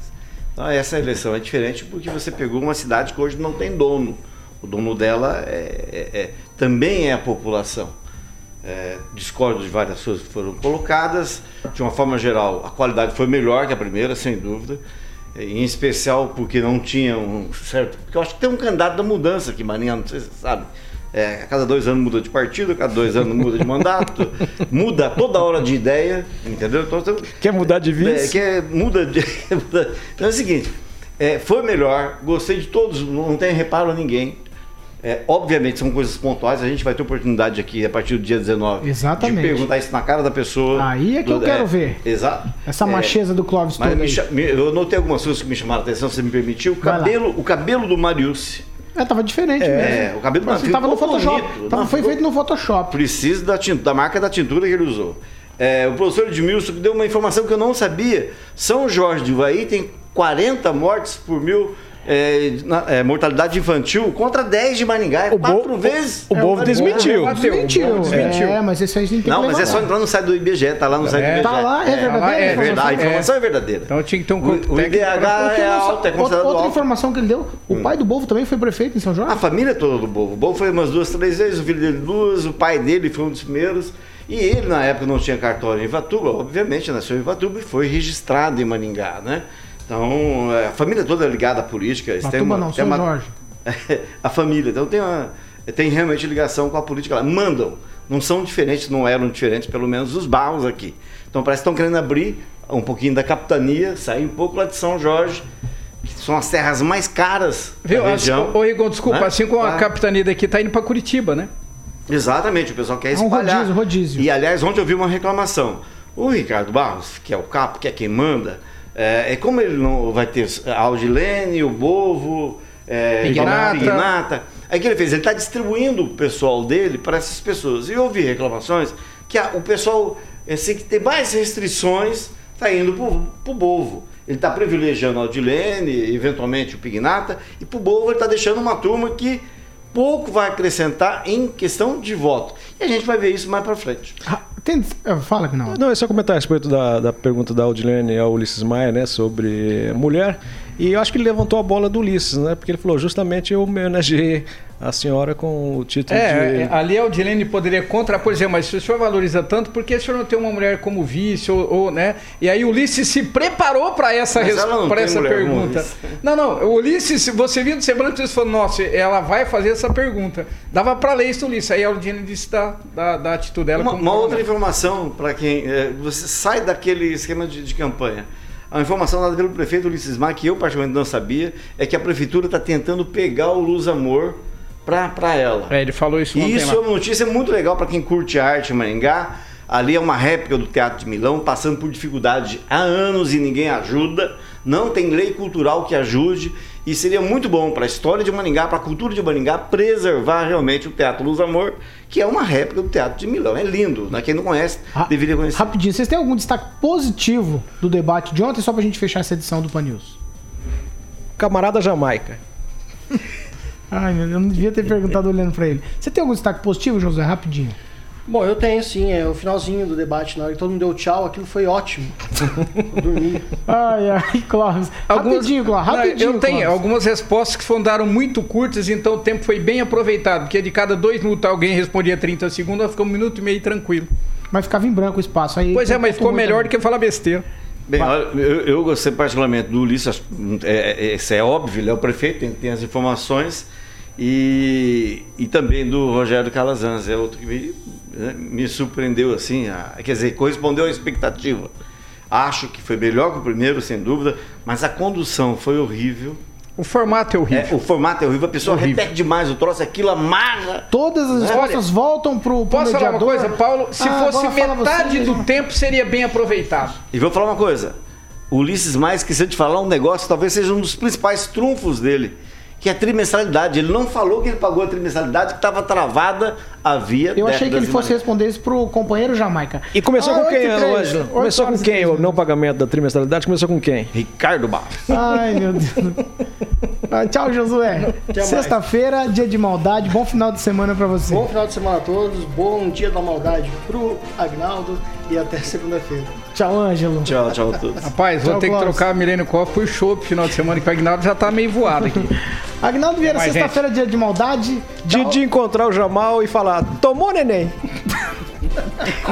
Então essa eleição é diferente porque você pegou uma cidade que hoje não tem dono. O dono dela é, é- é- também é a população. É, discordo de várias coisas que foram colocadas. De uma forma geral, a qualidade foi melhor que a primeira, sem dúvida. Em especial porque não tinha um certo. Porque eu acho que tem um candidato da mudança aqui, Marinha, não sei se você sabe. É, a cada dois anos muda de partido, a cada dois anos muda de mandato, muda toda hora de ideia, entendeu? Então, Quer mudar de é, vice? é- muda de. Então é o seguinte: é, foi melhor, gostei de todos, não tem reparo a ninguém. É, obviamente são coisas pontuais, a gente vai ter oportunidade aqui a partir do dia 19 Exatamente. de perguntar isso na cara da pessoa. Aí é que eu quero ver. Exato. Essa É, macheza do Clóvis mas me eu notei algumas coisas que me chamaram a atenção, se você me permitiu. O cabelo, o cabelo do Mariucci. É, tava diferente mesmo. É, o cabelo ficou tava no Photoshop. bonito. Tava- foi feito no Photoshop. Precisa da, da marca da tintura que ele usou. É, o professor Edmilson deu uma informação que eu não sabia. São Jorge de Ivaí tem 40 mortes por mil é, na- é, mortalidade infantil contra 10 de Maringá. É O Bo- quatro vezes. o Bovo É, desmentiu. Bateu, Desmentiu. desmentiu. É, mas esse aí a gente tem Não, que mas é só entrar no site do IBGE, tá lá no site do IBGE. Tá lá, é verdadeiro. é É verdade, a É. informação é verdadeira. Então tinha que ter um O, o O eu é alto, é outra, considerado outra alto. informação que ele deu, o pai do Bovo também foi prefeito em São Jorge? A família toda do Bovo. O Bovo foi umas duas, três vezes, o filho dele duas, o pai dele foi um dos primeiros. E ele, na época, não tinha cartório em Ivatuba, obviamente, nasceu em Ivatuba e foi registrado em Maringá, né? Então, é, a família toda é ligada à política. Batuba uma- não, tem uma- Jorge. a família. Então tem, uma, tem realmente ligação com a política lá. Mandam. Não são diferentes, não eram diferentes, pelo menos os barros aqui. Então parece que estão querendo abrir um pouquinho da capitania, sair um pouco lá de São Jorge, que são as terras mais caras Viu? da região. Ô, Rigon, desculpa, né? assim como a Tá. capitania daqui tá indo pra Curitiba, né? Exatamente, o pessoal quer É um espalhar. rodízio, rodízio. E aliás, ontem eu vi uma reclamação. O Ricardo Barros, que é o capo, que é quem manda, é, é como ele não vai ter a Aldilene, o Bovo, é, Pignata. Pignata. Aí o que ele fez? Ele está distribuindo o pessoal dele para essas pessoas. E eu ouvi reclamações que a- o pessoal assim, que tem mais restrições está indo para o Bovo. Ele está privilegiando a Aldilene, eventualmente o Pignata, e para o Bovo ele está deixando uma turma que pouco vai acrescentar em questão de voto. E a gente vai ver isso mais para frente. Tem- ah, Fala, Agnaldo. Não, é só comentar a respeito da, da pergunta da Audilene ao Ulisses Maia, né, sobre mulher. E eu acho que ele levantou a bola do Ulisses, né, porque ele falou, justamente eu homenageei a senhora com o título É, de... é, ali a Odilene poderia contrapor, dizer, mas se o senhor valoriza tanto, por que o senhor não tem uma mulher como vice, ou, ou, né? E aí o Ulisses se preparou para essa, Mas res- ela não pra tem essa mulher como pergunta. vice. Não, não, o Ulisses, se você viu do semblante, você falou, nossa, ela vai fazer essa pergunta. Dava para ler isso, Ulisses. Aí a Odilene disse da, da, da atitude dela. Uma, como uma outra informação para quem. é, você sai daquele esquema de, de campanha. A informação dada pelo prefeito Ulisses Maia, que eu particularmente não sabia, é que a prefeitura está tentando pegar o Luz Amor para ela. É, ele falou isso E isso lá. é uma notícia muito legal para quem curte arte em Maringá. Ali é uma réplica do Teatro de Milão, passando por dificuldade há anos e ninguém ajuda. Não tem lei cultural que ajude. E seria muito bom para a história de Maringá, para a cultura de Maringá, preservar realmente o Teatro Luz Amor, que é uma réplica do Teatro de Milão. É lindo, né? Quem não conhece, Ra- deveria conhecer. Rapidinho, vocês têm algum destaque positivo do debate de ontem, só pra gente fechar essa edição do Pan News? Camarada Jamaica. Ai, meu Deus, eu não devia ter perguntado olhando pra ele. Você tem algum destaque positivo, José? Rapidinho. Bom, eu tenho sim, é o finalzinho do debate, na hora que todo mundo deu tchau, aquilo foi ótimo. Eu dormi. Ai, ai, Clóvis. Rapidinho, Clóvis, Não, rapidinho. Eu tenho Clóvis. algumas respostas que foram muito curtas, então o tempo foi bem aproveitado. Porque de cada dois minutos alguém respondia 30 segundos, nós ficamos um minuto e meio tranquilo. Mas ficava em branco o espaço. Aí Pois é, mas ficou melhor também. do que falar besteira. Bem, eu, eu gostei particularmente do Ulisses, é, é, isso é óbvio, ele é o prefeito, tem, tem as informações, e, e também do Rogério Calazans, é outro que me, me surpreendeu assim, a- quer dizer, correspondeu à expectativa. Acho que foi melhor que o primeiro, sem dúvida, mas a condução foi horrível. O formato é horrível. É, o formato é horrível, a pessoa Horrível. repete demais o troço, aquilo amarra. Todas as respostas voltam pro, pro Posso falar uma mediador. coisa, Paulo? Se Ah, fosse metade do né? tempo, seria bem aproveitado. E vou falar uma coisa. O Ulisses Mais esqueceu de falar um negócio que talvez seja um dos principais trunfos dele, que é a trimestralidade. Ele não falou que ele pagou a trimestralidade que estava travada havia Eu achei que ele fosse responder isso pro companheiro Jamaica. E começou Ah, com quem, Ângela? Começou com quem o não pagamento da trimestralidade? Começou com quem? Ricardo Barros. Ai, meu Deus. Ah, tchau, Josué. Sexta-feira, dia de maldade. Bom final de semana pra você. Bom final de semana a todos, bom dia da maldade pro Agnaldo e até segunda-feira. Tchau, Ângelo. Tchau, tchau a todos. Rapaz, vou Tchau, ter que trocar a Milênio Coffee por show pro final de semana, que o Agnaldo já tá meio voado aqui. Agnaldo Vieira, sexta-feira, dia de maldade. De, de encontrar o Jamal e falar, tomou neném.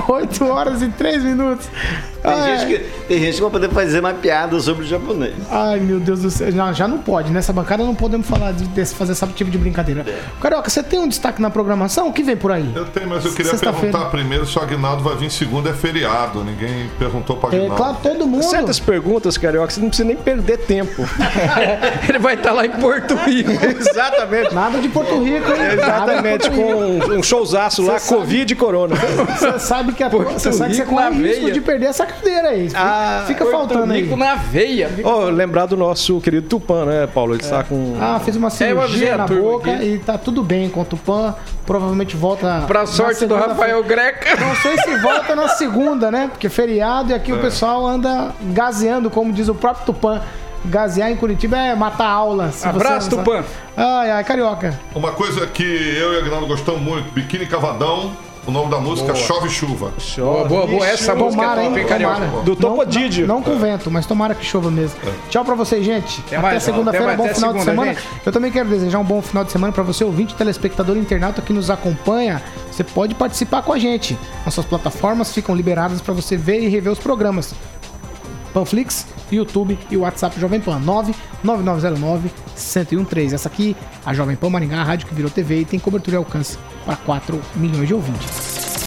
8 horas e 3 minutos. Tem, gente que, tem gente que vai poder fazer mais piada sobre o japonês. ai, meu Deus do céu. Não, já não pode. Nessa bancada não podemos falar de, desse- fazer esse tipo de brincadeira. Carioca, você tem um destaque na programação? O que vem por aí? Eu tenho, mas eu queria perguntar primeiro se o Agnaldo vai vir segunda, é feriado. Ninguém perguntou para É, Agnaldo. claro, todo mundo. Certas perguntas, Carioca, você não precisa nem perder tempo. Ele vai estar lá em Porto Rico. Exatamente. Nada de Porto Rico, hein? Exatamente, de Porto Rico. com um, showzaço lá, Covid e Corona. Você sabe que, a, você, sabe que você corre o risco veia. de perder essa cadeira aí. Ah, Fica faltando aí. Rico na veia. Ó, lembrar do nosso querido Tupã, né, Paulo? Ele está com. Ah, fez uma É, cirurgia a na boca aqui. e tá tudo bem com o Tupã. Provavelmente volta. Pra sorte do. Rafael Greca. Não sei se volta na segunda, né? Porque é feriado e aqui o pessoal anda gazeando, como diz o próprio Tupã. Gazear em Curitiba é matar aula. Abraço. Tupã. Ai, ai, carioca. Uma coisa que eu e o Agnaldo gostamos muito, Biquíni Cavadão, o nome da música Chove Chuva. Boa, boa, boa. Essa música é top, hein? Carioca? Tomara. Do Não- Topodídio. Não, não com vento, mas tomara que chova mesmo. Tchau pra vocês, gente. Até, mais, segunda-feira, até bom mais, final até de segunda, semana. gente. Eu também quero desejar um bom final de semana pra você, ouvinte, telespectador, internauta que nos acompanha. Você pode participar com a gente. Nossas plataformas ficam liberadas pra você ver e rever os programas. Panflix, YouTube e o WhatsApp Jovem Pan 99909 1013. Essa aqui, a Jovem Pan Maringá, a rádio que virou TV e tem cobertura e alcance para 4 milhões de ouvintes.